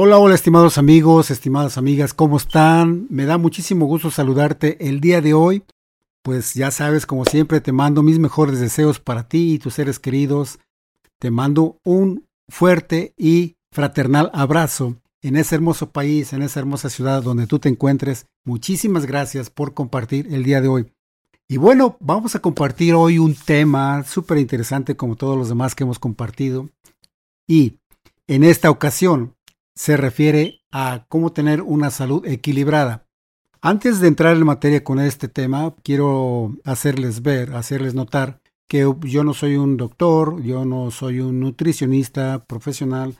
Hola, hola estimados amigos, estimadas amigas, ¿cómo están? Me da muchísimo gusto saludarte el día de hoy. Pues ya sabes, como siempre, te mando mis mejores deseos para ti y tus seres queridos. Te mando un fuerte y fraternal abrazo en ese hermoso país, en esa hermosa ciudad donde tú te encuentres. Muchísimas gracias por compartir el día de hoy. Y bueno, vamos a compartir hoy un tema súper interesante como todos los demás que hemos compartido. Y en esta ocasión se refiere a cómo tener una salud equilibrada. Antes de entrar en materia con este tema, quiero hacerles ver, hacerles notar que yo no soy un doctor, yo no soy un nutricionista profesional,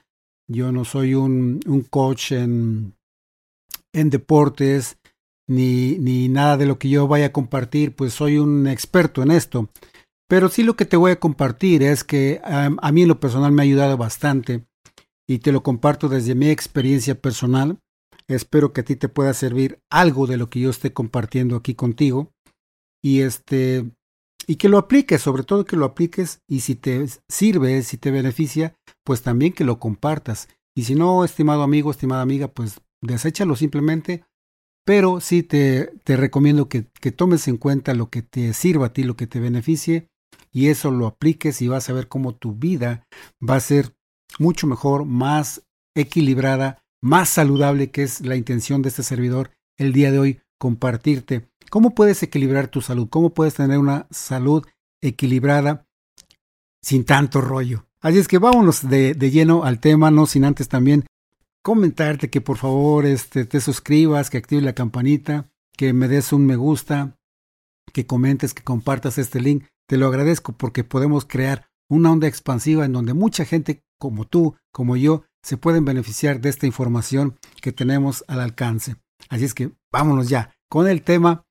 yo no soy un, coach en, en deportes, ni, ni nada de lo que yo vaya a compartir, pues soy un experto en esto. Pero sí lo que te voy a compartir es que a mí en lo personal me ha ayudado bastante y te lo comparto desde mi experiencia personal. Espero que a ti te pueda servir algo de lo que yo esté compartiendo aquí contigo y este y que lo apliques, sobre todo que lo apliques y si te sirve, si te beneficia, pues también que lo compartas. Y si no, estimado amigo, estimada amiga, pues deséchalo simplemente, pero sí te, te recomiendo que, que tomes en cuenta lo que te sirva a ti, lo que te beneficie, y eso lo apliques y vas a ver cómo tu vida va a ser mucho mejor, más equilibrada, más saludable, que es la intención de este servidor el día de hoy, compartirte cómo puedes equilibrar tu salud, cómo puedes tener una salud equilibrada sin tanto rollo. Así es que vámonos de, lleno al tema, no sin antes también comentarte que por favor este, te suscribas, que actives la campanita, que me des un me gusta, que comentes, que compartas este link. Te lo agradezco porque podemos crear una onda expansiva en donde mucha gente como tú, como yo, se pueden beneficiar de esta información que tenemos al alcance. Así es que vámonos ya con el tema,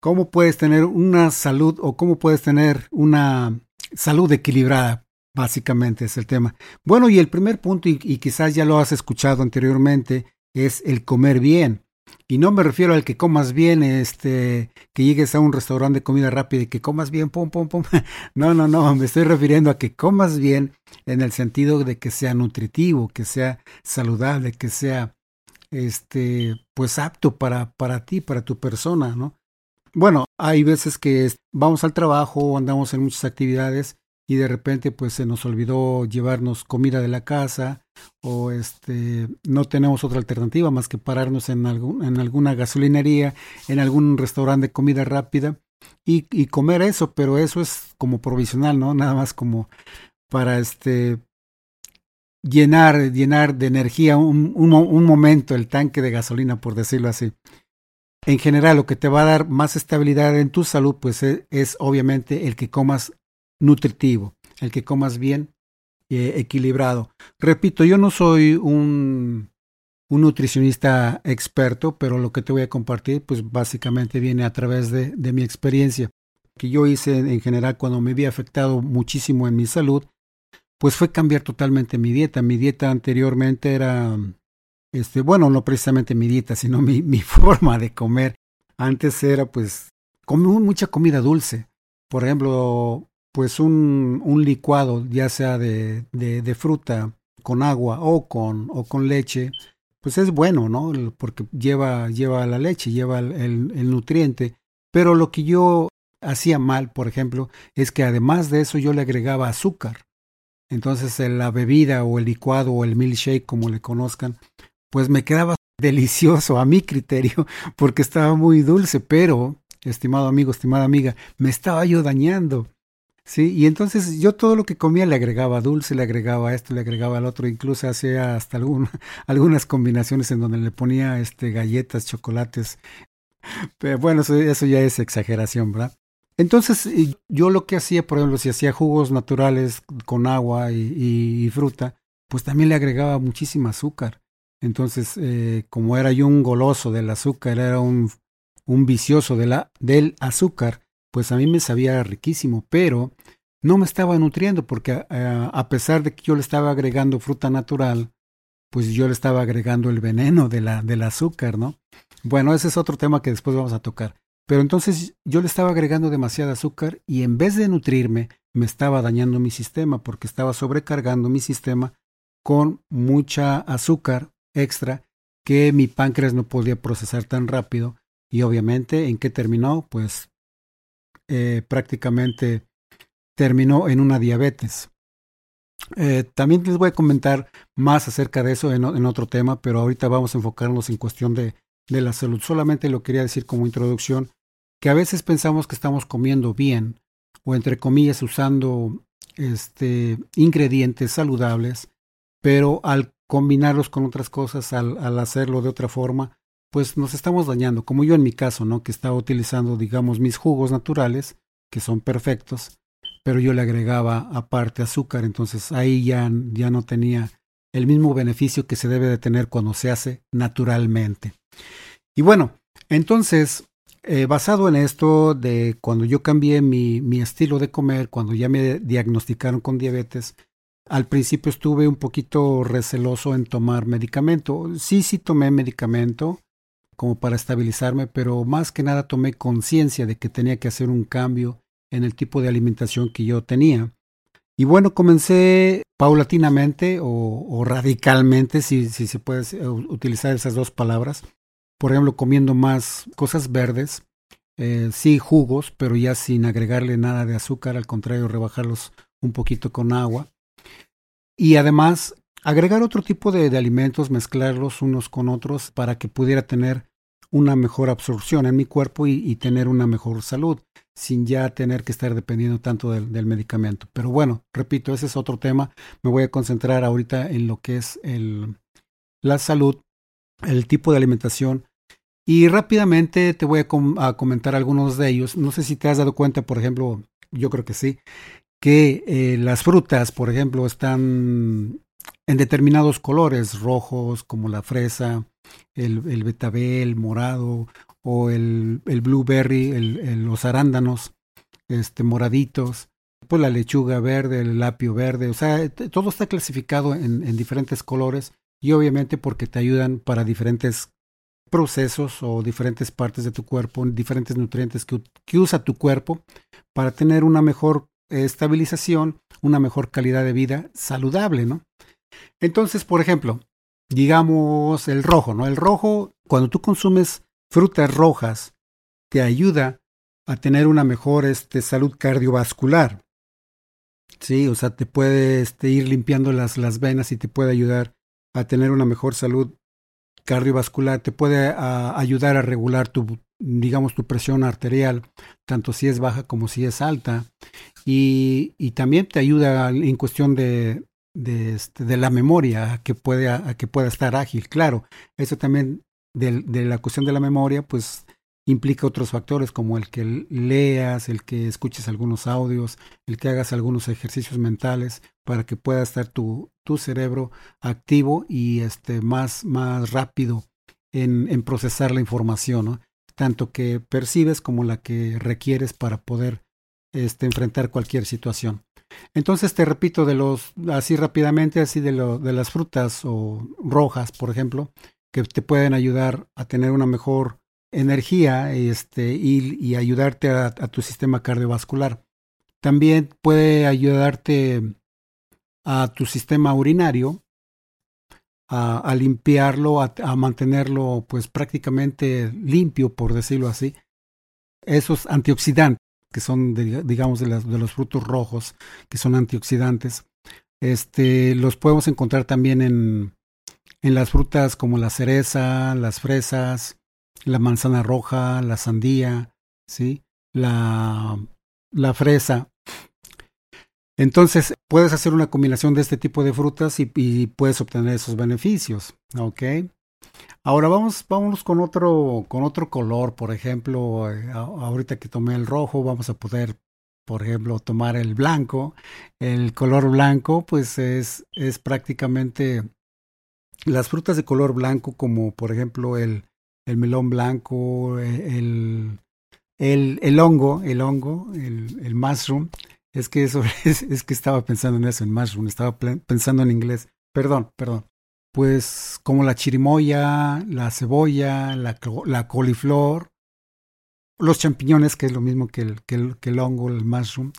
cómo puedes tener una salud o cómo puedes tener una salud equilibrada, básicamente es el tema. Bueno, y el primer punto, y, y quizás ya lo has escuchado anteriormente, es el comer bien. Y no me refiero al que comas bien, este, que llegues a un restaurante de comida rápida y que comas bien, pum, pum, pum. No, no, no, me estoy refiriendo a que comas bien en el sentido de que sea nutritivo, que sea saludable, que sea, este, pues apto para, para ti, para tu persona, ¿no? Bueno, hay veces que vamos al trabajo, andamos en muchas actividades y de repente pues se nos olvidó llevarnos comida de la casa o este no tenemos otra alternativa más que pararnos en algún en alguna gasolinería, en algún restaurante de comida rápida y, comer eso, pero eso es como provisional, ¿no? Nada más como para este llenar, llenar de energía un, un, un momento el tanque de gasolina, por decirlo así. En general, lo que te va a dar más estabilidad en tu salud, pues es, es obviamente el que comas nutritivo, el que comas bien, eh, equilibrado. Repito, yo no soy un, un nutricionista experto, pero lo que te voy a compartir, pues básicamente viene a través de, de mi experiencia. Que yo hice en general cuando me había afectado muchísimo en mi salud, pues fue cambiar totalmente mi dieta. Mi dieta anteriormente era, este, bueno, no precisamente mi dieta, sino mi, mi forma de comer. Antes era pues comer mucha comida dulce. Por ejemplo, pues un, un licuado, ya sea de, de, fruta con agua o con, o con leche, pues es bueno, ¿no? Porque lleva, lleva la leche, lleva el, el, el nutriente. Pero lo que yo hacía mal, por ejemplo, es que además de eso yo le agregaba azúcar. Entonces la bebida o el licuado o el milkshake, como le conozcan, pues me quedaba delicioso a mi criterio porque estaba muy dulce, pero, estimado amigo, estimada amiga, me estaba yo dañando. Sí, y entonces yo todo lo que comía le agregaba dulce, le agregaba esto, le agregaba al otro, incluso hacía hasta algunas combinaciones en donde le ponía este galletas, chocolates. Pero bueno, eso, ya es exageración, ¿verdad? Entonces yo lo que hacía, por ejemplo, si hacía jugos naturales con agua y, y, y fruta, pues también le agregaba muchísima azúcar. Entonces, eh, como era yo un goloso del azúcar, era un, vicioso del azúcar, pues a mí me sabía riquísimo, pero no me estaba nutriendo porque uh, a pesar de que yo le estaba agregando fruta natural, pues yo le estaba agregando el veneno de la, del azúcar, ¿no? Bueno, ese es otro tema que después vamos a tocar. Pero entonces yo le estaba agregando demasiada azúcar y en vez de nutrirme, me estaba dañando mi sistema porque estaba sobrecargando mi sistema con mucha azúcar extra que mi páncreas no podía procesar tan rápido y obviamente en qué terminó pues eh, prácticamente terminó en una diabetes. Eh, también les voy a comentar más acerca de eso en, otro tema, pero ahorita vamos a enfocarnos en cuestión de, de la salud. Solamente lo quería decir como introducción, que a veces pensamos que estamos comiendo bien o entre comillas usando este, ingredientes saludables, pero al combinarlos con otras cosas, al, hacerlo de otra forma, pues nos estamos dañando, como yo en mi caso, ¿no? Que estaba utilizando, digamos, mis jugos naturales, que son perfectos, pero yo le agregaba aparte azúcar, entonces ahí ya, ya no tenía el mismo beneficio que se debe de tener cuando se hace naturalmente. Y bueno, entonces, eh, basado en esto de cuando yo cambié mi, mi estilo de comer, cuando ya me diagnosticaron con diabetes, al principio estuve un poquito receloso en tomar medicamento. Sí, sí tomé medicamento como para estabilizarme, pero más que nada tomé conciencia de que tenía que hacer un cambio en el tipo de alimentación que yo tenía. Y bueno, comencé paulatinamente o, radicalmente, si, se puede utilizar esas dos palabras. Por ejemplo, comiendo más cosas verdes, eh, sí jugos, pero ya sin agregarle nada de azúcar, al contrario, rebajarlos un poquito con agua. Y además, agregar otro tipo de alimentos, mezclarlos unos con otros para que pudiera tener una mejor absorción en mi cuerpo y, tener una mejor salud, sin ya tener que estar dependiendo tanto del, medicamento. Pero bueno, repito, ese es otro tema. Me voy a concentrar ahorita en lo que es el, la salud, el tipo de alimentación. Y rápidamente te voy a comentar algunos de ellos. No sé si te has dado cuenta, por ejemplo, yo creo que sí, que eh, las frutas, por ejemplo, están en determinados colores, rojos como la fresa, el, el betabel morado o el, el blueberry, el, los arándanos este, moraditos, pues la lechuga verde, el apio verde, o sea, todo está clasificado en, en diferentes colores y obviamente porque te ayudan para diferentes procesos o diferentes partes de tu cuerpo, diferentes nutrientes que, que usa tu cuerpo para tener una mejor estabilización, una mejor calidad de vida saludable, ¿no? Entonces, por ejemplo, digamos el rojo, ¿no? El rojo, cuando tú consumes frutas rojas, te ayuda a tener una mejor este, salud cardiovascular. Sí, o sea, te puede este, ir limpiando las, las venas y te puede ayudar a tener una mejor salud cardiovascular, te puede ayudar a regular tu, digamos, tu presión arterial, tanto si es baja como si es alta, y, y también te ayuda en cuestión de, de, este, de la memoria, a que, pueda, a que pueda estar ágil. Claro, eso también de, de, la cuestión de la memoria, pues implica otros factores como el que leas, el que escuches algunos audios, el que hagas algunos ejercicios mentales para que pueda estar tu, tu cerebro activo y este, más, más rápido en, procesar la información, tanto que percibes como la que requieres para poder este, enfrentar cualquier situación. Entonces te repito de los así rápidamente así de, lo, de las frutas o rojas, por ejemplo, que te pueden ayudar a tener una mejor energía este, y, y ayudarte a, tu sistema cardiovascular. También puede ayudarte a tu sistema urinario, a, a limpiarlo, a, a, mantenerlo pues prácticamente limpio, por decirlo así. Esos antioxidantes que son digamos de, las, de los frutos rojos, que son antioxidantes, este, los podemos encontrar también en, en las frutas como la cereza, las fresas, la manzana roja, la sandía, ¿sí? la, la fresa. Entonces, puedes hacer una combinación de este tipo de frutas y, y puedes obtener esos beneficios, ¿ok? Ahora vamos, vámonos con otro, con otro color, por ejemplo, eh, ahorita que tomé el rojo, vamos a poder, por ejemplo, tomar el blanco. El color blanco, pues es, es prácticamente las frutas de color blanco, como por ejemplo el, el melón blanco, e, el, el, el hongo, el hongo, el, mushroom. Es que eso es, es, que estaba pensando en eso, en mushroom, estaba pensando en inglés. Perdón, perdón. Pues como la chirimoya, la cebolla, la, coliflor, los champiñones, que es lo mismo que el, que el, hongo, el mushroom.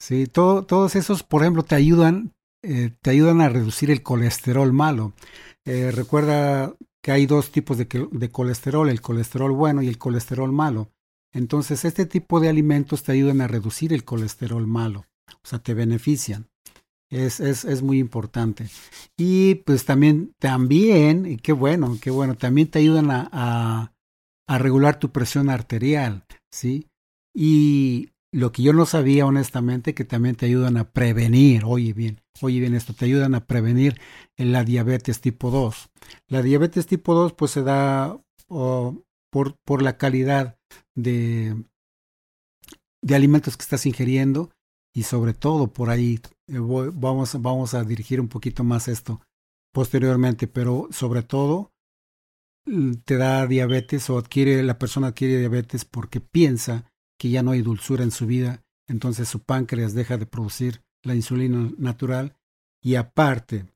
Sí, todo, todos esos, por ejemplo, te ayudan eh, te ayudan a reducir el colesterol malo. Eh, recuerda que hay dos tipos de, de, colesterol, el colesterol bueno y el colesterol malo. Entonces, este tipo de alimentos te ayudan a reducir el colesterol malo, o sea, te benefician. Es, es, es muy importante. Y pues también, también, y qué bueno, qué bueno, también te ayudan a, a, regular tu presión arterial, ¿sí? Y lo que yo no sabía honestamente, que también te ayudan a prevenir, oye bien, oye bien esto, te ayudan a prevenir la diabetes tipo 2. La diabetes tipo 2 pues se da por, por la calidad de, de alimentos que estás ingiriendo y sobre todo por ahí eh, vamos, vamos a dirigir un poquito más esto posteriormente, pero sobre todo te da diabetes o adquiere la persona adquiere diabetes porque piensa que ya no hay dulzura en su vida, entonces su páncreas deja de producir la insulina natural y aparte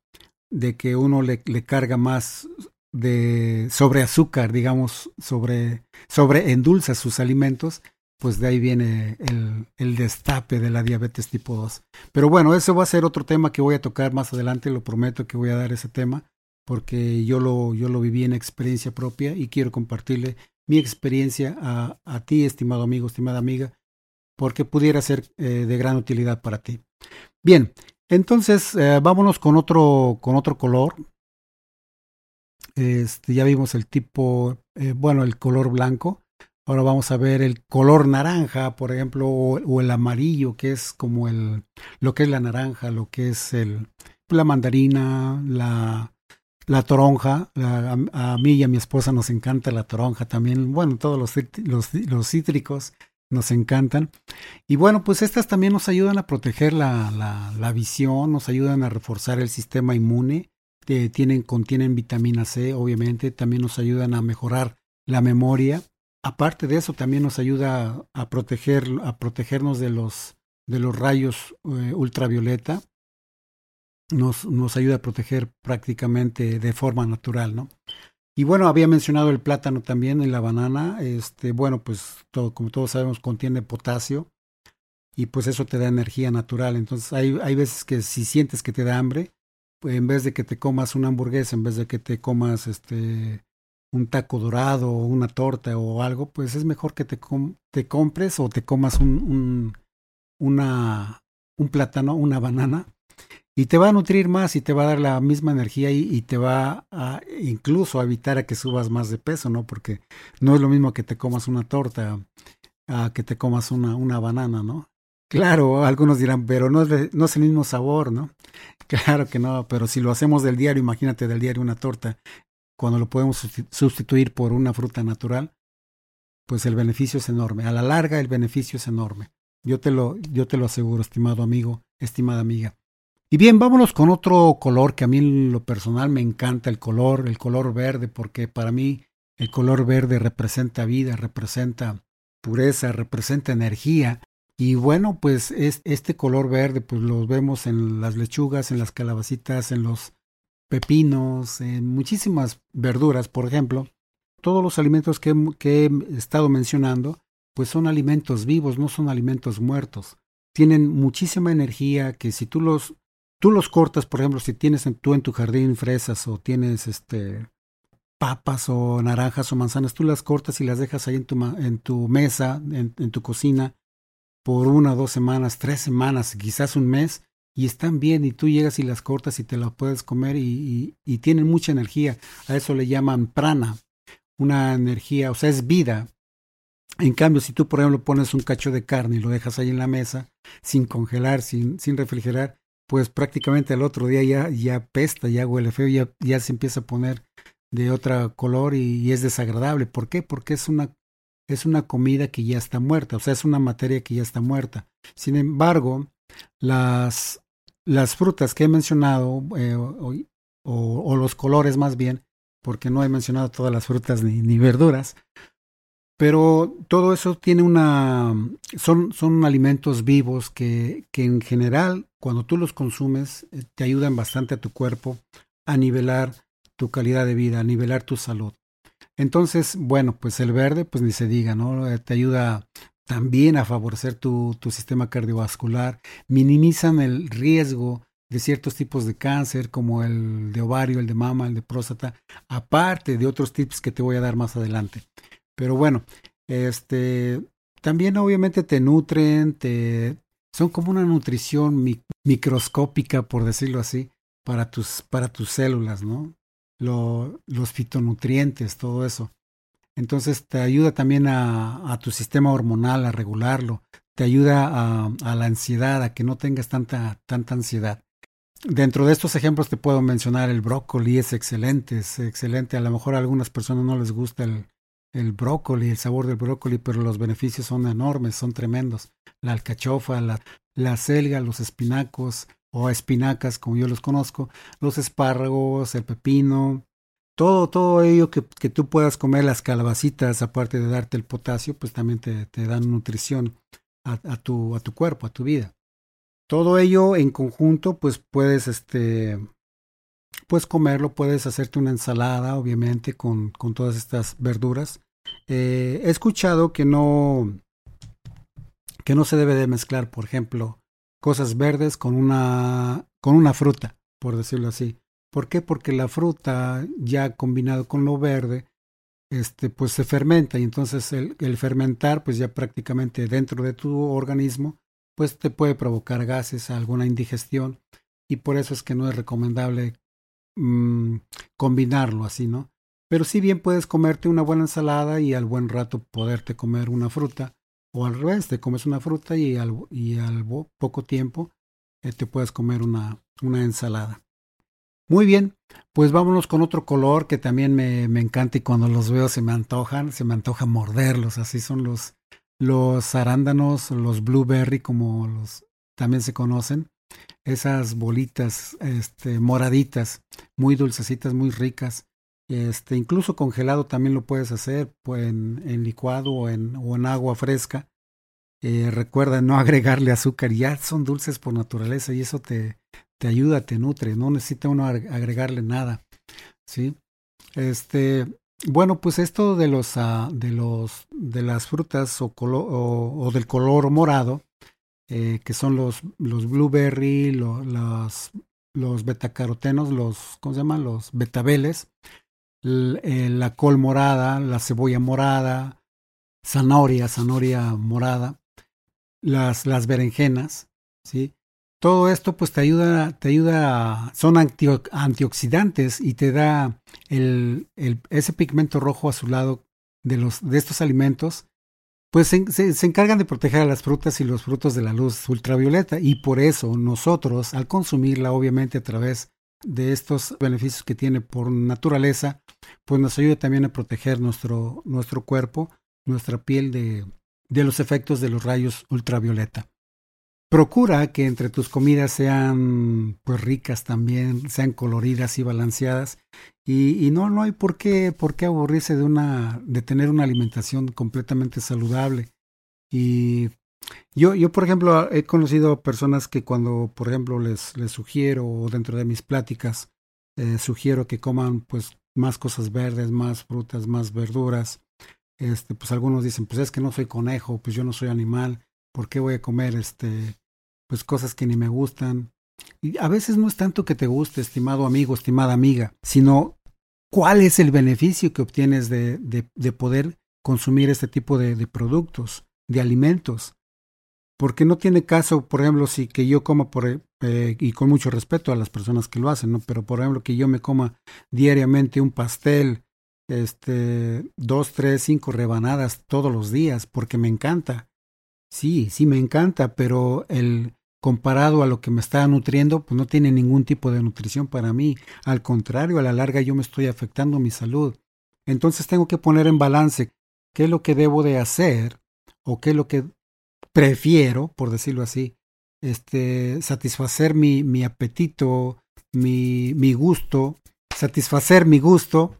de que uno le, le carga más de sobre azúcar, digamos, sobre, sobre endulza sus alimentos, pues de ahí viene el, destape de la diabetes tipo 2. Pero bueno, eso va a ser otro tema que voy a tocar más adelante, lo prometo que voy a dar ese tema, porque yo lo, yo lo viví en experiencia propia y quiero compartirle mi experiencia a, a ti, estimado amigo, estimada amiga, porque pudiera ser eh, de gran utilidad para ti. Bien, entonces eh, vámonos con otro, con otro color. Este, ya vimos el tipo, eh, bueno, el color blanco. Ahora vamos a ver el color naranja, por ejemplo, o, el amarillo, que es como el, lo que es la naranja, lo que es el, la mandarina, la, la toronja, a, mí y a mi esposa nos encanta la toronja también, bueno, todos los, los, los, cítricos nos encantan. Y bueno, pues estas también nos ayudan a proteger la, la, la visión, nos ayudan a reforzar el sistema inmune, eh, tienen, contienen vitamina C, obviamente, también nos ayudan a mejorar la memoria. Aparte de eso, también nos ayuda a, proteger, a protegernos de los, de los rayos eh, ultravioleta nos, nos ayuda a proteger prácticamente de forma natural, ¿no? Y bueno, había mencionado el plátano también en la banana. Este, bueno, pues todo, como todos sabemos, contiene potasio y pues eso te da energía natural. Entonces hay, hay veces que si sientes que te da hambre, en vez de que te comas una hamburguesa, en vez de que te comas este un taco dorado o una torta o algo, pues es mejor que te, te compres o te comas un, un, un plátano, una banana y te va a nutrir más y te va a dar la misma energía y, te va a incluso a evitar a que subas más de peso, ¿no? Porque no es lo mismo que te comas una torta a que te comas una, una banana, ¿no? Claro, algunos dirán, pero no es, no es el mismo sabor, ¿no? Claro que no, pero si lo hacemos del diario, imagínate del diario una torta, cuando lo podemos sustituir por una fruta natural, pues el beneficio es enorme. A la larga el beneficio es enorme. Yo te lo, yo te lo aseguro, estimado amigo, estimada amiga. Y bien, vámonos con otro color que a mí en lo personal me encanta, el color, el color verde, porque para mí el color verde representa vida, representa pureza, representa energía. Y bueno, pues es, este color verde, pues lo vemos en las lechugas, en las calabacitas, en los pepinos, en muchísimas verduras, por ejemplo. Todos los alimentos que, he estado mencionando, pues son alimentos vivos, no son alimentos muertos. Tienen muchísima energía que si tú los Tú los cortas, por ejemplo, si tienes en, tú en tu jardín fresas o tienes este papas o naranjas o manzanas, tú las cortas y las dejas ahí en tu, en tu mesa, en, tu cocina, por una, dos semanas, tres semanas, quizás un mes, y están bien, y tú llegas y las cortas y te las puedes comer y, y, y tienen mucha energía. A eso le llaman prana, una energía, o sea, es vida. En cambio, si tú, por ejemplo, pones un cacho de carne y lo dejas ahí en la mesa, sin congelar, sin, sin refrigerar, pues prácticamente el otro día ya, ya pesta, ya huele feo, ya, ya se empieza a poner de otro color y, es desagradable. ¿Por qué? Porque es una, es una comida que ya está muerta, o sea, es una materia que ya está muerta. Sin embargo, las, las frutas que he mencionado, eh, o, los colores más bien, porque no he mencionado todas las frutas ni, ni verduras, pero todo eso tiene una. son, son alimentos vivos que, que en general, cuando tú los consumes, eh, te ayudan bastante a tu cuerpo a nivelar tu calidad de vida, a nivelar tu salud. Entonces, bueno, pues el verde, pues ni se diga, ¿no? Eh, te ayuda también a favorecer tu, tu sistema cardiovascular, minimizan el riesgo de ciertos tipos de cáncer, como el de ovario, el de mama, el de próstata, aparte de otros tips que te voy a dar más adelante. Pero bueno, este, también obviamente te nutren, te, son como una nutrición microscópica, por decirlo así, para tus, para tus células, ¿no? los fitonutrientes, todo eso. Entonces te ayuda también a, tu sistema hormonal a regularlo, te ayuda a, a, la ansiedad, a que no tengas tanta, tanta ansiedad. Dentro de estos ejemplos te puedo mencionar el brócoli, es excelente, es excelente. A lo mejor a algunas personas no les gusta el, el brócoli, el sabor del brócoli, pero los beneficios son enormes, son tremendos. La alcachofa, la, la selga, los espinacos o espinacas, como yo los conozco, los espárragos, el pepino, todo, todo ello que, que tú puedas comer, las calabacitas, aparte de darte el potasio, pues también te, te dan nutrición a, a, tu, a tu cuerpo, a tu vida. Todo ello en conjunto, pues puedes, este, puedes comerlo, puedes hacerte una ensalada, obviamente, con, con todas estas verduras. Eh, he escuchado que no, que no se debe de mezclar, por ejemplo, cosas verdes con una, con una fruta, por decirlo así. ¿Por qué? Porque la fruta ya combinado con lo verde, este, pues se fermenta y entonces el, fermentar, pues ya prácticamente dentro de tu organismo, pues te puede provocar gases, alguna indigestión y por eso es que no es recomendable mmm, combinarlo así, ¿no? Pero si bien puedes comerte una buena ensalada y al buen rato poderte comer una fruta, o al revés, te comes una fruta y al, poco tiempo eh, te puedes comer una ensalada. Muy bien, pues vámonos con otro color que también me, encanta y cuando los veo se me antojan, se me antoja morderlos, así son los, los arándanos, los blueberry como los también se conocen, esas bolitas este, moraditas, muy dulcecitas, muy ricas. Este, incluso congelado también lo puedes hacer pues, en, en licuado o en, o en, agua fresca. Eh, recuerda no agregarle azúcar, ya son dulces por naturaleza y eso te, te ayuda, te nutre, no necesita uno agregarle nada. ¿sí? Este, bueno, pues esto de los, uh, de los de las frutas o, del color morado, eh, que son los, los blueberry, lo, los, los betacarotenos, los, ¿cómo se llaman? Los betabeles, eh, la col morada, la cebolla morada, zanahoria, zanahoria morada, las, las berenjenas, ¿sí? Todo esto pues te ayuda, te ayuda, son antioxidantes y te da el, el, ese pigmento rojo azulado de, los, de estos alimentos pues se, se, se, encargan de proteger a las frutas y los frutos de la luz ultravioleta y por eso nosotros al consumirla obviamente a través de estos beneficios que tiene por naturaleza pues nos ayuda también a proteger nuestro, nuestro cuerpo, nuestra piel de, de los efectos de los rayos ultravioleta. Procura que entre tus comidas sean pues ricas también, sean coloridas y balanceadas y, no no hay por qué por qué aburrirse de una de tener una alimentación completamente saludable. Y yo yo por ejemplo he conocido personas que cuando por ejemplo les les sugiero o dentro de mis pláticas eh, sugiero que coman pues más cosas verdes, más frutas, más verduras. Este, pues algunos dicen, pues es que no soy conejo, pues yo no soy animal ¿Por qué voy a comer este pues cosas que ni me gustan? Y a veces no es tanto que te guste, estimado amigo, estimada amiga, sino cuál es el beneficio que obtienes de, de, de poder consumir este tipo de, productos, de alimentos. Porque no tiene caso, por ejemplo, si que yo coma por, eh, y con mucho respeto a las personas que lo hacen, ¿no? Pero por ejemplo, que yo me coma diariamente un pastel, este, dos, tres, cinco rebanadas todos los días, porque me encanta. Sí, sí me encanta, pero el comparado a lo que me está nutriendo, pues no tiene ningún tipo de nutrición para mí. Al contrario, a la larga yo me estoy afectando mi salud. Entonces tengo que poner en balance qué es lo que debo de hacer o qué es lo que prefiero, por decirlo así, este, satisfacer mi, mi apetito, mi, mi gusto, satisfacer mi gusto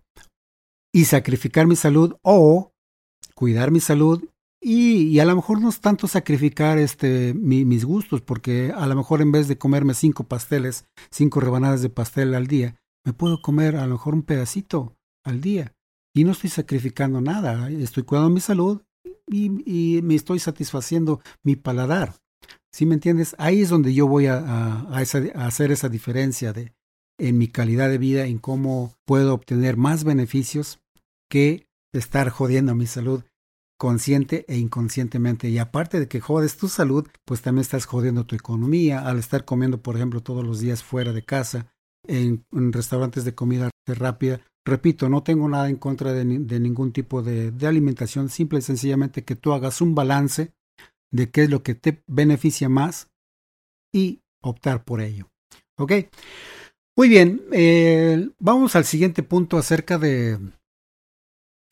y sacrificar mi salud o cuidar mi salud y, y, a lo mejor no es tanto sacrificar este, mi, mis gustos, porque a lo mejor en vez de comerme cinco pasteles, cinco rebanadas de pastel al día, me puedo comer a lo mejor un pedacito al día. Y no estoy sacrificando nada, estoy cuidando mi salud y, me estoy satisfaciendo mi paladar. ¿Sí me entiendes? Ahí es donde yo voy a, a, hacer esa diferencia de, en mi calidad de vida, en cómo puedo obtener más beneficios que estar jodiendo mi salud consciente e inconscientemente. Y aparte de que jodes tu salud, pues también estás jodiendo tu economía al estar comiendo, por ejemplo, todos los días fuera de casa, en, restaurantes de comida rápida. Repito, no tengo nada en contra de, ningún tipo de, alimentación, simple y sencillamente que tú hagas un balance de qué es lo que te beneficia más y optar por ello. ¿Ok? Muy bien, eh, vamos al siguiente punto acerca de,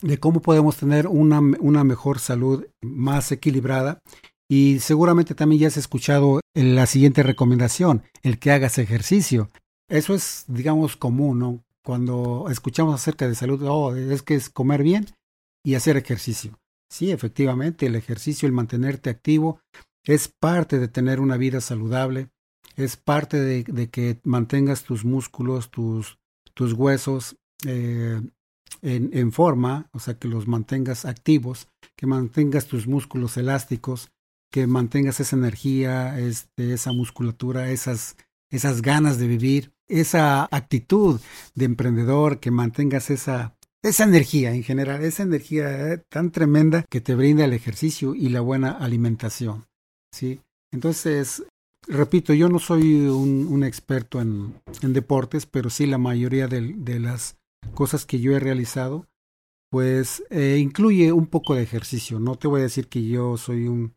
de cómo podemos tener una, una, mejor salud más equilibrada. Y seguramente también ya has escuchado la siguiente recomendación, el que hagas ejercicio. Eso es, digamos, común, ¿no? Cuando escuchamos acerca de salud, oh, es que es comer bien y hacer ejercicio. Sí, efectivamente, el ejercicio, el mantenerte activo, es parte de tener una vida saludable, es parte de, que mantengas tus músculos, tus, tus huesos eh, en, forma, o sea, que los mantengas activos, que mantengas tus músculos elásticos, que mantengas esa energía, este, esa musculatura, esas, esas ganas de vivir, esa actitud de emprendedor, que mantengas esa, esa energía en general, esa energía eh, tan tremenda que te brinda el ejercicio y la buena alimentación. ¿sí? Entonces, repito, yo no soy un, experto en, deportes, pero sí la mayoría de, las cosas que yo he realizado, pues eh, incluye un poco de ejercicio. No te voy a decir que yo soy un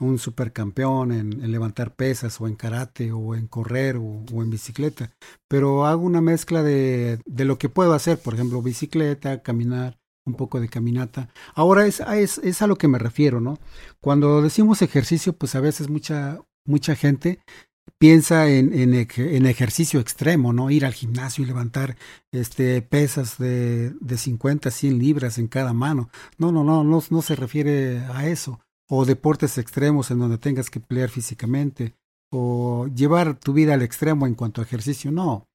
un supercampeón en, levantar pesas o en karate o en correr o, en bicicleta, pero hago una mezcla de, de, lo que puedo hacer, por ejemplo, bicicleta, caminar, un poco de caminata. Ahora es, es, es a lo que me refiero, ¿no? Cuando decimos ejercicio, pues a veces mucha, mucha gente piensa en, en, ejercicio extremo, ¿no? Ir al gimnasio y levantar este, pesas de, de 50, 100 libras en cada mano. No, no, no, no, no se refiere a eso o deportes extremos en donde tengas que pelear físicamente, o llevar tu vida al extremo en cuanto a ejercicio, no.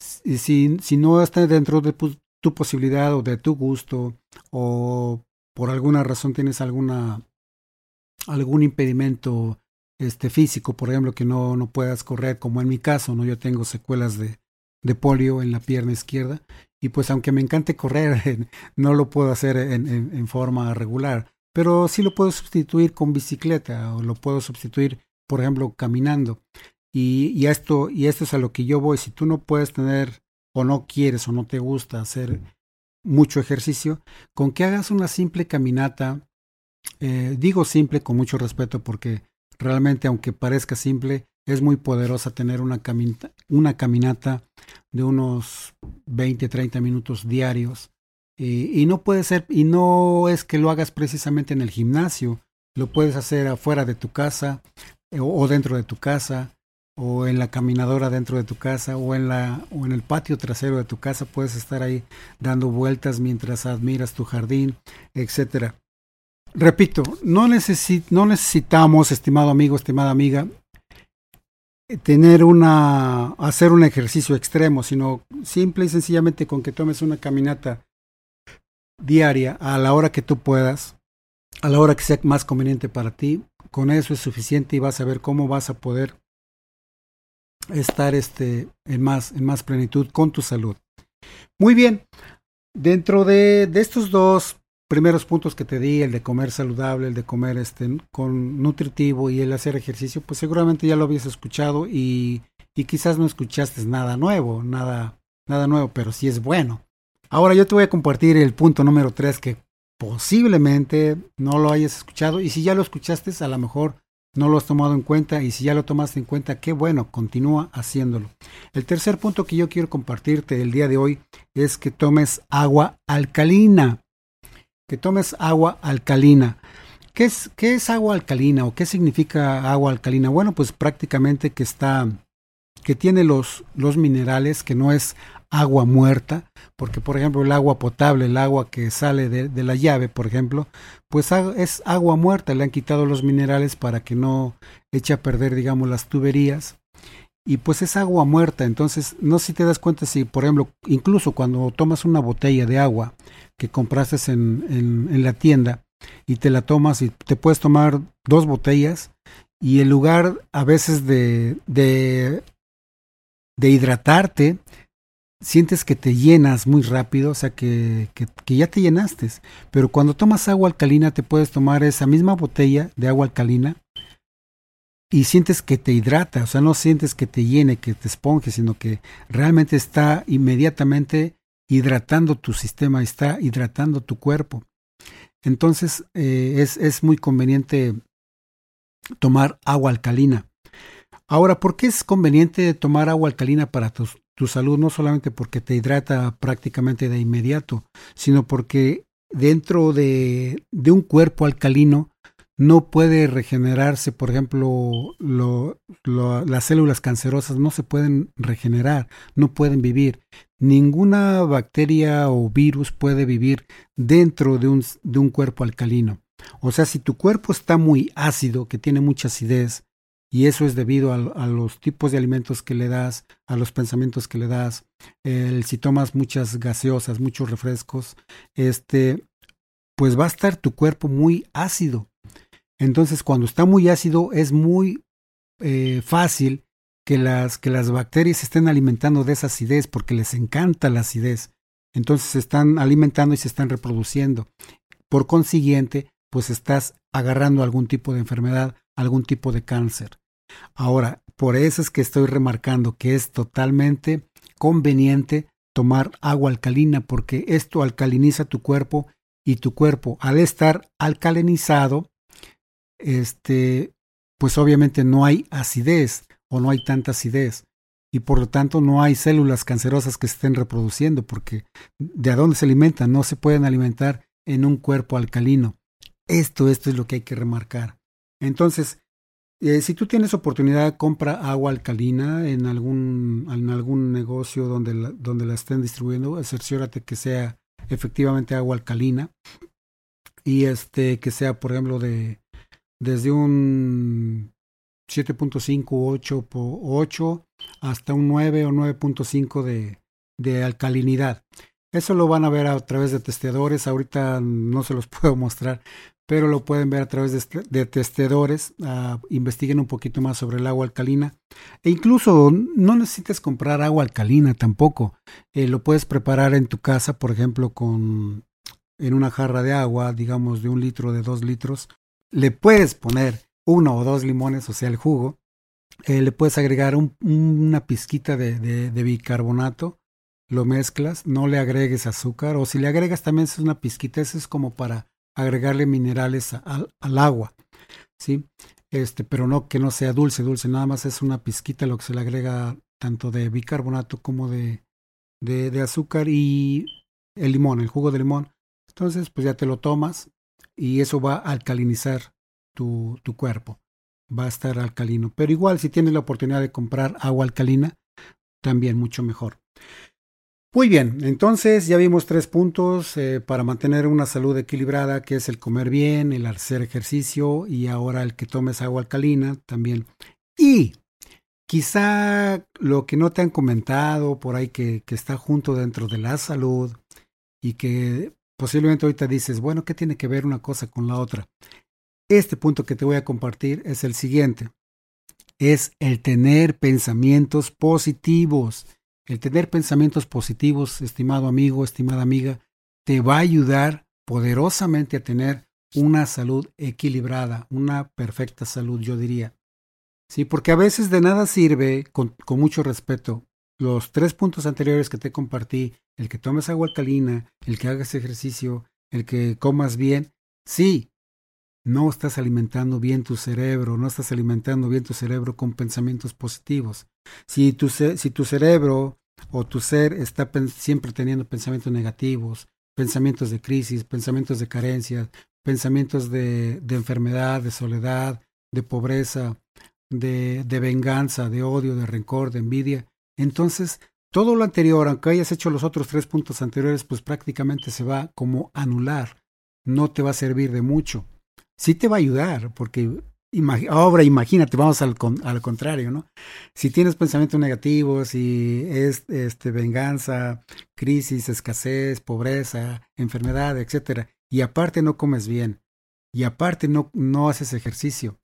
Si, si no está dentro de tu posibilidad o de tu gusto, o por alguna razón tienes alguna algún impedimento este físico, por ejemplo, que no, no puedas correr, como en mi caso, ¿no? Yo tengo secuelas de, de polio en la pierna izquierda, y pues aunque me encante correr, no lo puedo hacer en, en forma regular pero sí lo puedo sustituir con bicicleta o lo puedo sustituir, por ejemplo, caminando. Y, y, esto, y esto es a lo que yo voy. Si tú no puedes tener o no quieres o no te gusta hacer mucho ejercicio, con que hagas una simple caminata, eh, digo simple con mucho respeto porque realmente aunque parezca simple, es muy poderosa tener una, caminata, de unos 20, 30 minutos diarios y no puede ser, y no es que lo hagas precisamente en el gimnasio, lo puedes hacer afuera de tu casa eh, o, dentro de tu casa o en la caminadora dentro de tu casa o en la o en el patio trasero de tu casa puedes estar ahí dando vueltas mientras admiras tu jardín, etcétera. Repito, no, necesitamos, estimado amigo, estimada amiga, tener una hacer un ejercicio extremo, sino simple y sencillamente con que tomes una caminata diaria a la hora que tú puedas, a la hora que sea más conveniente para ti, con eso es suficiente y vas a ver cómo vas a poder estar este, en, más, en más plenitud con tu salud. Muy bien, dentro de, de estos dos primeros puntos que te di, el de comer saludable, el de comer este, con nutritivo y el hacer ejercicio, pues seguramente ya lo habías escuchado y, y quizás no escuchaste nada nuevo, nada, nada nuevo, pero sí es bueno. Ahora yo te voy a compartir el punto número 3 que posiblemente no lo hayas escuchado y si ya lo escuchaste a lo mejor no lo has tomado en cuenta y si ya lo tomaste en cuenta, qué bueno, continúa haciéndolo. El tercer punto que yo quiero compartirte el día de hoy es que tomes agua alcalina. Que tomes agua alcalina. ¿Qué es, qué es agua alcalina o qué significa agua alcalina? Bueno, pues prácticamente que está, que tiene los, los minerales, que no es agua muerta, porque por ejemplo el agua potable, el agua que sale de, la llave, por ejemplo, pues es agua muerta, le han quitado los minerales para que no eche a perder, digamos, las tuberías. Y pues es agua muerta, entonces no sé si te das cuenta si, por ejemplo, incluso cuando tomas una botella de agua que compraste en, en, la tienda y te la tomas y te puedes tomar dos botellas y en lugar a veces de, de, de hidratarte, sientes que te llenas muy rápido, o sea que, que, que, ya te llenaste. Pero cuando tomas agua alcalina te puedes tomar esa misma botella de agua alcalina y sientes que te hidrata, o sea, no sientes que te llene, que te esponje, sino que realmente está inmediatamente hidratando tu sistema, está hidratando tu cuerpo. Entonces eh, es, es muy conveniente tomar agua alcalina. Ahora, ¿por qué es conveniente tomar agua alcalina para tu, tu, salud? No solamente porque te hidrata prácticamente de inmediato, sino porque dentro de, de un cuerpo alcalino no puede regenerarse, por ejemplo, lo, las células cancerosas no se pueden regenerar, no pueden vivir. Ninguna bacteria o virus puede vivir dentro de un, de un cuerpo alcalino. O sea, si tu cuerpo está muy ácido, que tiene mucha acidez, y eso es debido a, los tipos de alimentos que le das, a los pensamientos que le das, el, si tomas muchas gaseosas, muchos refrescos, este, pues va a estar tu cuerpo muy ácido. Entonces, cuando está muy ácido, es muy eh, fácil que las, que las bacterias se estén alimentando de esa acidez porque les encanta la acidez. Entonces se están alimentando y se están reproduciendo. Por consiguiente, pues estás agarrando algún tipo de enfermedad, algún tipo de cáncer. Ahora, por eso es que estoy remarcando que es totalmente conveniente tomar agua alcalina porque esto alcaliniza tu cuerpo y tu cuerpo al estar alcalinizado este, pues obviamente no hay acidez o no hay tanta acidez y por lo tanto no hay células cancerosas que estén reproduciendo porque de a dónde se alimentan no se pueden alimentar en un cuerpo alcalino. Esto, esto es lo que hay que remarcar. Entonces, eh, si tú tienes oportunidad, compra agua alcalina en algún, en algún negocio donde la, donde la estén distribuyendo, cerciórate que sea efectivamente agua alcalina y este que sea, por ejemplo, de, desde un 7.5 8 8 hasta un 9 o 9.5 de, de alcalinidad. Eso lo van a ver a través de testeadores. Ahorita no se los puedo mostrar, pero lo pueden ver a través de, de testeadores. Uh, investiguen un poquito más sobre el agua alcalina. E incluso no necesitas comprar agua alcalina tampoco. Eh, lo puedes preparar en tu casa, por ejemplo, con en una jarra de agua, digamos de un litro, de dos litros, le puedes poner uno o dos limones, o sea, el jugo. Eh, le puedes agregar un, una pizquita de, bicarbonato, lo mezclas, no le agregues azúcar, o si le agregas también es una pizquita, eso es como para agregarle minerales al, al agua, ¿sí? Este, pero no que no sea dulce, dulce, nada más es una pizquita lo que se le agrega tanto de bicarbonato como de, de, de azúcar y el limón, el jugo de limón. Entonces, pues ya te lo tomas, y eso va a alcalinizar tu, tu cuerpo, va a estar alcalino. Pero igual si tienes la oportunidad de comprar agua alcalina, también mucho mejor. Muy bien, entonces ya vimos tres puntos eh, para mantener una salud equilibrada, que es el comer bien, el hacer ejercicio y ahora el que tomes agua alcalina también. Y quizá lo que no te han comentado por ahí que, que está junto dentro de la salud y que Posiblemente ahorita dices, bueno, ¿qué tiene que ver una cosa con la otra? Este punto que te voy a compartir es el siguiente. Es el tener pensamientos positivos. El tener pensamientos positivos, estimado amigo, estimada amiga, te va a ayudar poderosamente a tener una salud equilibrada, una perfecta salud, yo diría. Sí, porque a veces de nada sirve, con, mucho respeto, los tres puntos anteriores que te compartí, el que tomes agua alcalina, el que hagas ejercicio, el que comas bien, sí, no estás alimentando bien tu cerebro, no estás alimentando bien tu cerebro con pensamientos positivos. Si tu, cerebro o tu ser está siempre teniendo pensamientos negativos, pensamientos de crisis, pensamientos de carencia, pensamientos de, de enfermedad, de soledad, de pobreza, de, de venganza, de odio, de rencor, de envidia, entonces, todo lo anterior, aunque hayas hecho los otros tres puntos anteriores, pues prácticamente se va como anular. No te va a servir de mucho. Sí te va a ayudar, porque ahora imagínate, vamos al, al contrario, ¿no? Si tienes pensamientos negativos, si es este, venganza, crisis, escasez, pobreza, enfermedad, etcétera, y aparte no comes bien, y aparte no, no haces ejercicio,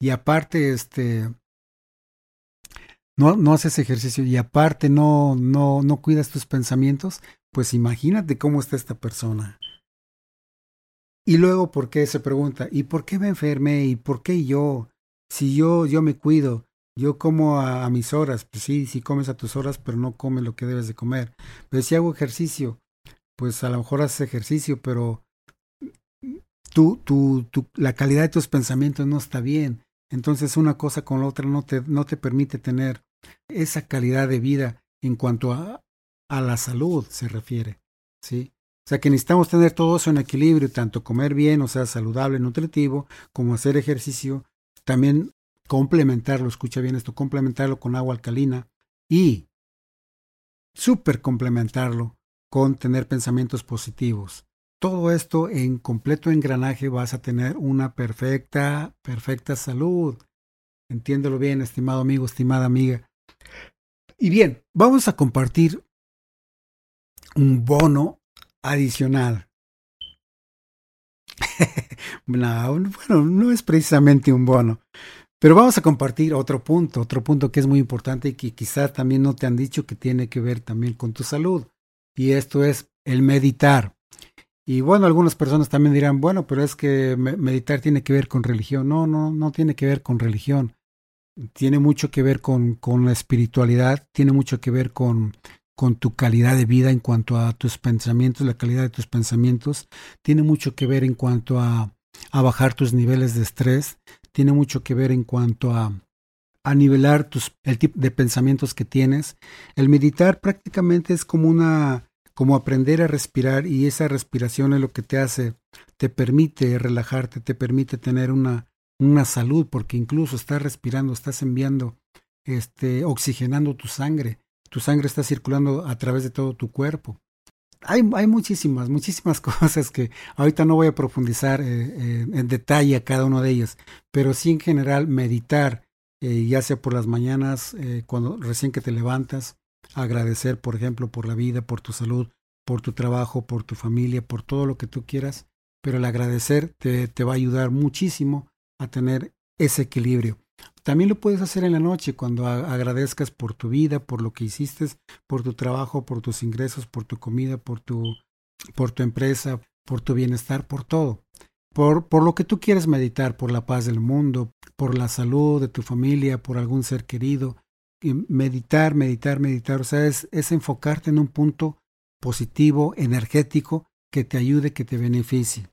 y aparte, este, no, no haces ejercicio y aparte no, no, no cuidas tus pensamientos, pues imagínate cómo está esta persona. Y luego, ¿por qué se pregunta? ¿Y por qué me enfermé? ¿Y por qué yo? Si yo, yo me cuido, yo como a, mis horas, pues sí, sí comes a tus horas, pero no comes lo que debes de comer. Pero si hago ejercicio, pues a lo mejor haces ejercicio, pero tú, tú, tú, la calidad de tus pensamientos no está bien. Entonces una cosa con la otra no te, no te permite tener esa calidad de vida en cuanto a, a la salud se refiere. ¿sí? O sea que necesitamos tener todo eso en equilibrio, tanto comer bien, o sea, saludable, nutritivo, como hacer ejercicio, también complementarlo, escucha bien esto, complementarlo con agua alcalina y súper complementarlo con tener pensamientos positivos. Todo esto en completo engranaje vas a tener una perfecta, perfecta salud. Entiéndelo bien, estimado amigo, estimada amiga. Y bien, vamos a compartir un bono adicional. bueno, no es precisamente un bono, pero vamos a compartir otro punto, otro punto que es muy importante y que quizás también no te han dicho que tiene que ver también con tu salud. Y esto es el meditar. Y bueno, algunas personas también dirán, bueno, pero es que meditar tiene que ver con religión. No, no, no tiene que ver con religión. Tiene mucho que ver con, con la espiritualidad, tiene mucho que ver con, con tu calidad de vida en cuanto a tus pensamientos, la calidad de tus pensamientos, tiene mucho que ver en cuanto a, a bajar tus niveles de estrés, tiene mucho que ver en cuanto a, a nivelar tus, el tipo de pensamientos que tienes. El meditar prácticamente es como una como aprender a respirar y esa respiración es lo que te hace, te permite relajarte, te permite tener una, una salud, porque incluso estás respirando, estás enviando, este, oxigenando tu sangre, tu sangre está circulando a través de todo tu cuerpo hay, hay muchísimas, muchísimas cosas que ahorita no voy a profundizar eh, eh, en detalle a cada una de ellas, pero sí en general meditar, eh, ya sea por las mañanas, cuando recién que te levantas, agradecer, por ejemplo, por la vida, por tu salud, por tu trabajo, por tu familia, por todo lo que tú quieras, pero el agradecer te, te va a ayudar muchísimo a tener ese equilibrio. También lo puedes hacer en la noche cuando agradezcas por tu vida, por lo que hiciste, por tu trabajo, por tus ingresos, por tu comida, por tu, por tu empresa, por tu bienestar, por todo. Por, por lo que tú quieres meditar, por la paz del mundo, por la salud de tu familia, por algún ser querido. meditar, meditar, meditar. O sea, es, es enfocarte en un punto positivo, energético, que te ayude, que te beneficie.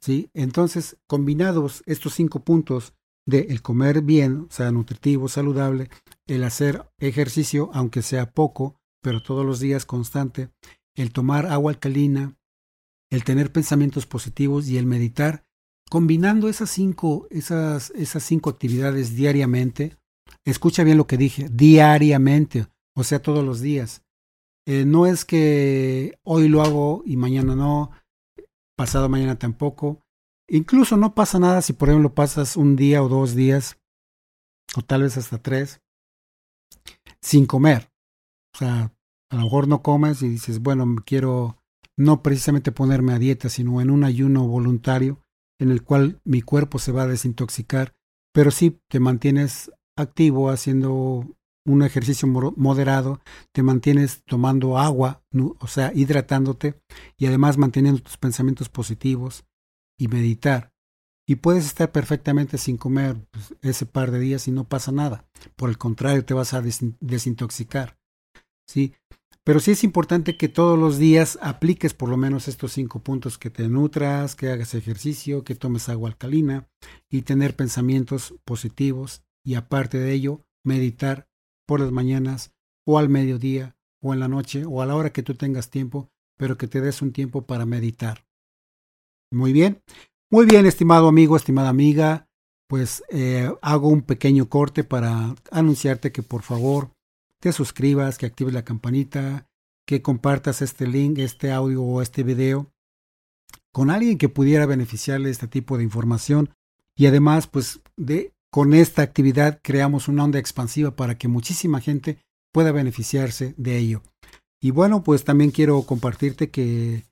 ¿Sí? Entonces, combinados estos cinco puntos, de el comer bien, o sea, nutritivo, saludable, el hacer ejercicio, aunque sea poco, pero todos los días constante, el tomar agua alcalina, el tener pensamientos positivos y el meditar, combinando esas cinco, esas, esas cinco actividades diariamente, escucha bien lo que dije, diariamente, o sea, todos los días. Eh, no es que hoy lo hago y mañana no, pasado mañana tampoco, Incluso no pasa nada si, por ejemplo, pasas un día o dos días, o tal vez hasta tres, sin comer. O sea, a lo mejor no comes y dices, bueno, quiero no precisamente ponerme a dieta, sino en un ayuno voluntario en el cual mi cuerpo se va a desintoxicar, pero sí te mantienes activo haciendo un ejercicio moderado, te mantienes tomando agua, o sea, hidratándote y además manteniendo tus pensamientos positivos, y meditar. Y puedes estar perfectamente sin comer pues, ese par de días y no pasa nada. Por el contrario, te vas a desintoxicar. ¿sí? Pero sí es importante que todos los días apliques por lo menos estos cinco puntos, que te nutras, que hagas ejercicio, que tomes agua alcalina y tener pensamientos positivos y aparte de ello, meditar por las mañanas o al mediodía o en la noche o a la hora que tú tengas tiempo, pero que te des un tiempo para meditar. Muy bien. Muy bien, estimado amigo, estimada amiga. Pues eh, hago un pequeño corte para anunciarte que por favor te suscribas, que actives la campanita, que compartas este link, este audio o este video con alguien que pudiera beneficiarle este tipo de información. Y además, pues de, con esta actividad creamos una onda expansiva para que muchísima gente pueda beneficiarse de ello. Y bueno, pues también quiero compartirte que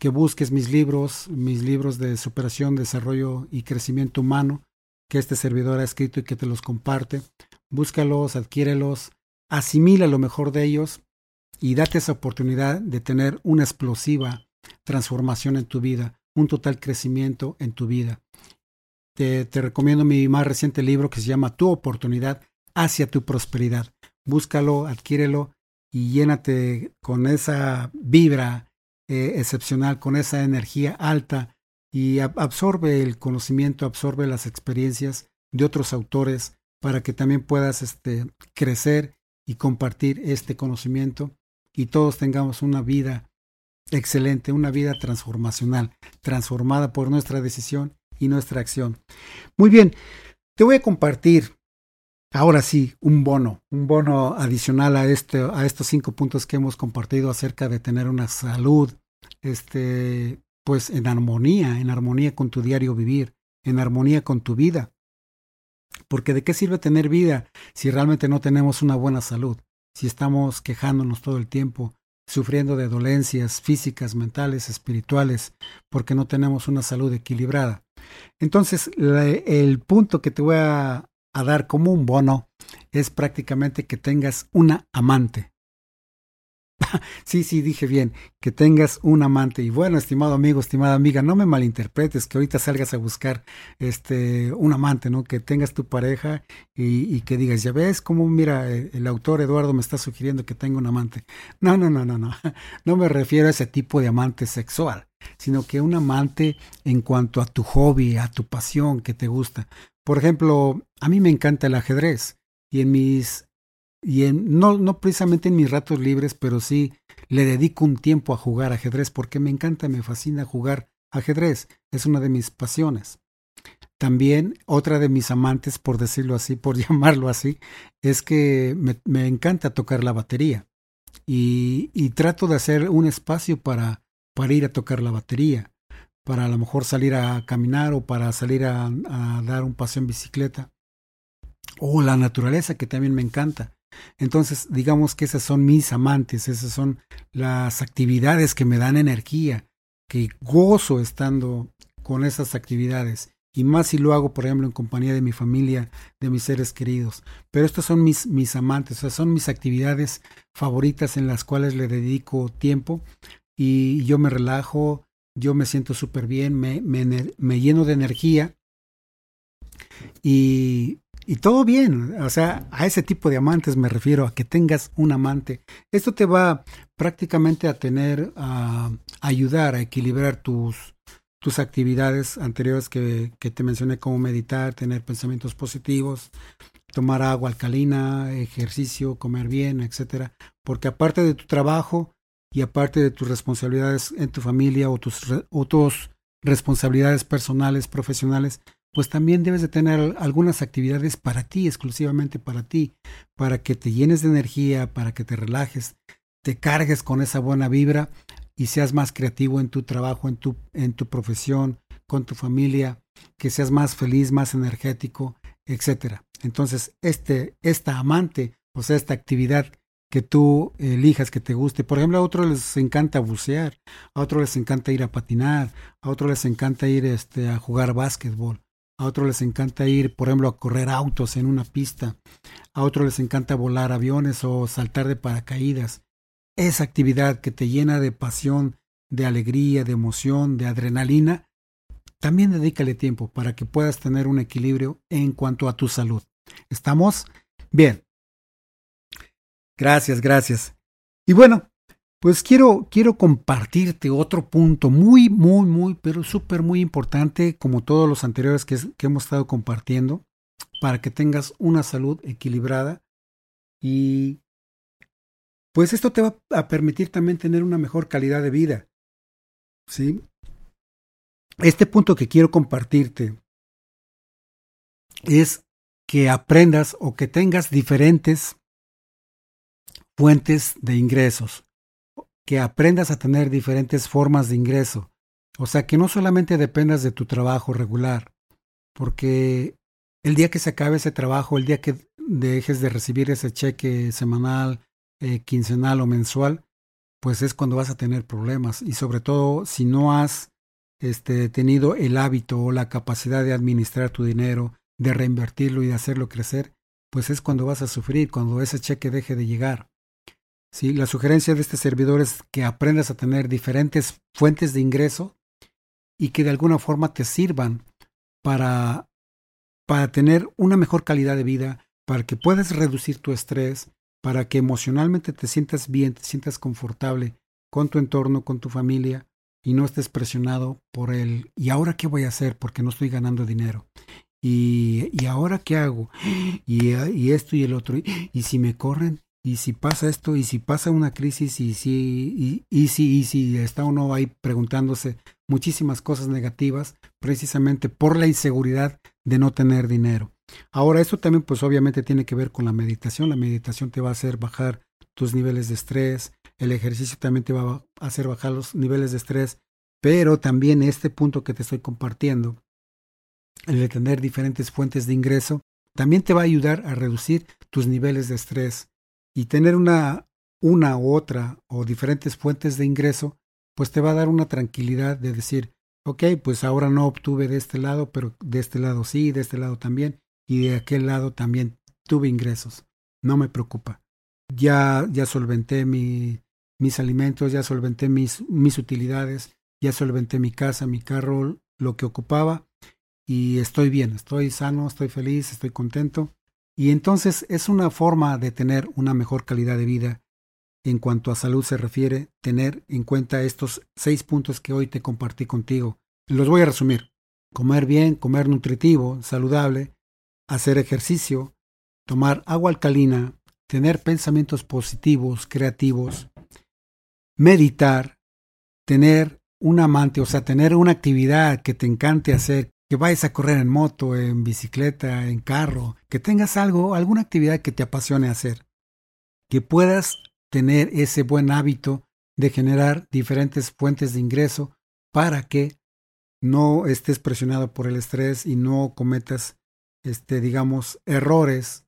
que busques mis libros, mis libros de superación, desarrollo y crecimiento humano, que este servidor ha escrito y que te los comparte. Búscalos, adquiérelos, asimila lo mejor de ellos y date esa oportunidad de tener una explosiva transformación en tu vida, un total crecimiento en tu vida. Te, te, recomiendo mi más reciente libro que se llama Tu oportunidad hacia tu prosperidad. Búscalo, adquiérelo y llénate con esa vibra eh, excepcional, con esa energía alta y absorbe el conocimiento, absorbe las experiencias de otros autores para que también puedas este, crecer y compartir este conocimiento y todos tengamos una vida excelente, una vida transformacional, transformada por nuestra decisión y nuestra acción. Muy bien, te voy a compartir ahora sí un bono, un bono adicional a, este, a estos cinco puntos que hemos compartido acerca de tener una salud, este, pues en armonía, en armonía con tu diario vivir, en armonía con tu vida. Porque de qué sirve tener vida si realmente no tenemos una buena salud, si estamos quejándonos todo el tiempo, sufriendo de dolencias físicas, mentales, espirituales, porque no tenemos una salud equilibrada. Entonces, el punto que te voy a, a dar como un bono es prácticamente que tengas una amante. sí, sí, dije bien, que tengas un amante. Y bueno, estimado amigo, estimada amiga, no me malinterpretes que ahorita salgas a buscar este un amante, ¿no? Que tengas tu pareja y, que digas, ya ves cómo, mira, el, el, autor Eduardo me está sugiriendo que tenga un amante. No, no, no, no, no. No me refiero a ese tipo de amante sexual, sino que un amante en cuanto a tu hobby, a tu pasión que te gusta. Por ejemplo, a mí me encanta el ajedrez y en mis y en, no, no precisamente en mis ratos libres, pero sí le dedico un tiempo a jugar ajedrez porque me encanta, me fascina jugar ajedrez. Es una de mis pasiones. También otra de mis amantes, por decirlo así, por llamarlo así, es que me, me encanta tocar la batería y, y, trato de hacer un espacio para, para ir a tocar la batería, para a lo mejor salir a caminar o para salir a, a dar un paseo en bicicleta. O la naturaleza, que también me encanta. Entonces, digamos que esas son mis amantes, esas son las actividades que me dan energía, que gozo estando con esas actividades. Y más si lo hago, por ejemplo, en compañía de mi familia, de mis seres queridos. Pero estas son mis, mis amantes, o sea, son mis actividades favoritas en las cuales le dedico tiempo y yo me relajo, yo me siento súper bien, me, me, me lleno de energía y y todo bien, o sea, a ese tipo de amantes me refiero, a que tengas un amante. Esto te va prácticamente a tener, a ayudar a equilibrar tus, tus actividades anteriores que, que te mencioné, como meditar, tener pensamientos positivos, tomar agua alcalina, ejercicio, comer bien, etcétera. Porque aparte de tu trabajo y aparte de tus responsabilidades en tu familia o tus, o tus responsabilidades personales, profesionales, pues también debes de tener algunas actividades para ti, exclusivamente para ti, para que te llenes de energía, para que te relajes, te cargues con esa buena vibra y seas más creativo en tu trabajo, en tu, en tu profesión, con tu familia, que seas más feliz, más energético, etcétera. Entonces, este, esta amante, o sea, esta actividad que tú elijas, que te guste. Por ejemplo, a otros les encanta bucear, a otros les encanta ir a patinar, a otros les encanta ir este, a jugar básquetbol, a otros les encanta ir, por ejemplo, a correr autos en una pista, a otros les encanta volar aviones o saltar de paracaídas. Esa actividad que te llena de pasión, de alegría, de emoción, de adrenalina, también dedícale tiempo para que puedas tener un equilibrio en cuanto a tu salud. ¿Estamos? Bien. Gracias, gracias. Y bueno, pues quiero, quiero compartirte otro punto muy, muy, muy, pero súper muy importante, como todos los anteriores que, que hemos estado compartiendo, para que tengas una salud equilibrada y pues esto te va a permitir también tener una mejor calidad de vida. ¿Sí? Este punto que quiero compartirte es que aprendas o que tengas diferentes fuentes de ingresos que aprendas a tener diferentes formas de ingreso. O sea, que no solamente dependas de tu trabajo regular, porque el día que se acabe ese trabajo, el día que dejes de recibir ese cheque semanal, eh, quincenal o mensual, pues es cuando vas a tener problemas. Y sobre todo si no has este, tenido el hábito o la capacidad de administrar tu dinero, de reinvertirlo y de hacerlo crecer, pues es cuando vas a sufrir, cuando ese cheque deje de llegar. ¿Sí? La sugerencia de este servidor es que aprendas a tener diferentes fuentes de ingreso y que de alguna forma te sirvan para, para tener una mejor calidad de vida, para que puedas reducir tu estrés, para que emocionalmente te sientas bien, te sientas confortable con tu entorno, con tu familia y no estés presionado por el ¿y ahora qué voy a hacer? porque no estoy ganando dinero. ¿Y, y ahora qué hago? Y, y esto y el otro. ¿Y, si me corren? ¿Y si pasa esto? ¿Y si pasa una crisis? ¿Y si, y, y si, y si está uno ahí preguntándose muchísimas cosas negativas precisamente por la inseguridad de no tener dinero? Ahora, esto también pues obviamente tiene que ver con la meditación. La meditación te va a hacer bajar tus niveles de estrés, el ejercicio también te va a hacer bajar los niveles de estrés, pero también este punto que te estoy compartiendo, el de tener diferentes fuentes de ingreso, también te va a ayudar a reducir tus niveles de estrés y tener una, una u otra o diferentes fuentes de ingreso, pues te va a dar una tranquilidad de decir, ok, pues ahora no obtuve de este lado, pero de este lado sí, de este lado también, y de aquel lado también tuve ingresos. No me preocupa. Ya, ya solventé mi, mis alimentos, ya solventé mis, mis utilidades, ya solventé mi casa, mi carro, lo que ocupaba y estoy bien, estoy sano, estoy feliz, estoy contento. Y entonces es una forma de tener una mejor calidad de vida en cuanto a salud se refiere, tener en cuenta estos seis puntos que hoy te compartí contigo. Los voy a resumir. Comer bien, comer nutritivo, saludable, hacer ejercicio, tomar agua alcalina, tener pensamientos positivos, creativos, meditar, tener un amante, o sea, tener una actividad que te encante hacer, que vayas a correr en moto, en bicicleta, en carro, que tengas algo, alguna actividad que te apasione hacer, que puedas tener ese buen hábito de generar diferentes fuentes de ingreso para que no estés presionado por el estrés y no cometas, este, digamos, errores.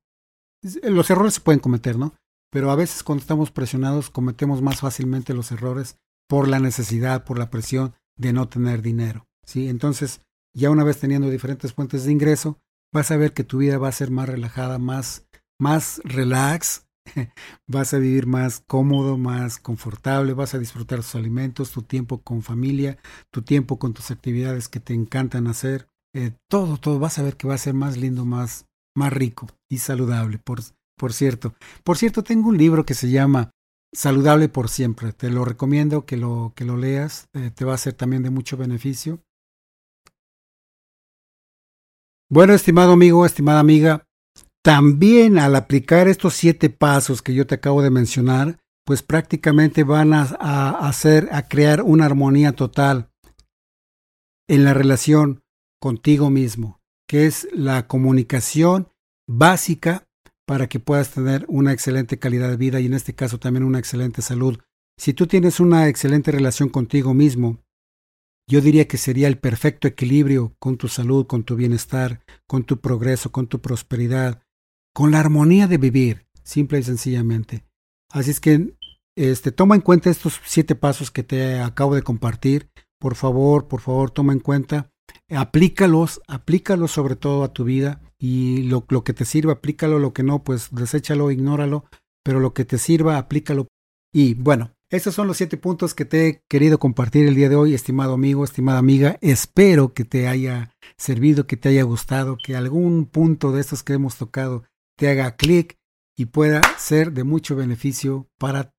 Los errores se pueden cometer, ¿no? pero a veces cuando estamos presionados cometemos más fácilmente los errores por la necesidad, por la presión de no tener dinero. ¿sí? Entonces, ya una vez teniendo diferentes fuentes de ingreso, vas a ver que tu vida va a ser más relajada, más, más relax, vas a vivir más cómodo, más confortable, vas a disfrutar tus alimentos, tu tiempo con familia, tu tiempo con tus actividades que te encantan hacer. Eh, todo, todo, vas a ver que va a ser más lindo, más, más rico y saludable. Por, por cierto. Por cierto, tengo un libro que se llama Saludable por siempre. Te lo recomiendo que lo, que lo leas. Eh, te va a ser también de mucho beneficio. Bueno, estimado amigo, estimada amiga, también al aplicar estos siete pasos que yo te acabo de mencionar, pues prácticamente van a, a hacer, a crear una armonía total en la relación contigo mismo, que es la comunicación básica para que puedas tener una excelente calidad de vida y en este caso también una excelente salud. Si tú tienes una excelente relación contigo mismo, yo diría que sería el perfecto equilibrio con tu salud, con tu bienestar, con tu progreso, con tu prosperidad, con la armonía de vivir, simple y sencillamente. Así es que este, toma en cuenta estos siete pasos que te acabo de compartir. Por favor, por favor, toma en cuenta, aplícalos, aplícalos sobre todo a tu vida y lo, lo que te sirva, aplícalo, lo que no, pues deséchalo, ignóralo, pero lo que te sirva, aplícalo. Y bueno, estos son los siete puntos que te he querido compartir el día de hoy, estimado amigo, estimada amiga. Espero que te haya servido, que te haya gustado, que algún punto de estos que hemos tocado te haga clic y pueda ser de mucho beneficio para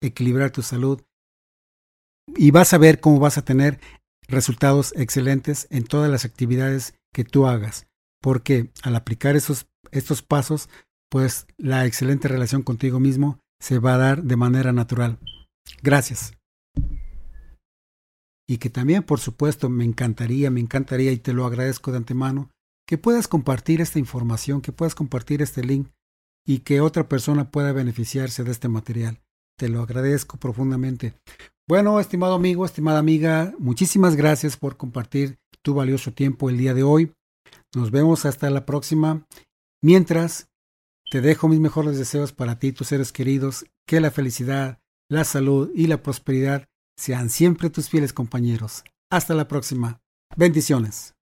equilibrar tu salud. Y vas a ver cómo vas a tener resultados excelentes en todas las actividades que tú hagas porque al aplicar esos, estos pasos, pues la excelente relación contigo mismo se va a dar de manera natural. Gracias. Y que también, por supuesto, me encantaría, me encantaría y te lo agradezco de antemano, que puedas compartir esta información, que puedas compartir este link y que otra persona pueda beneficiarse de este material. Te lo agradezco profundamente. Bueno, estimado amigo, estimada amiga, muchísimas gracias por compartir tu valioso tiempo el día de hoy. Nos vemos hasta la próxima. Mientras, te dejo mis mejores deseos para ti tus seres queridos. Que la felicidad, la salud y la prosperidad sean siempre tus fieles compañeros. Hasta la próxima. Bendiciones.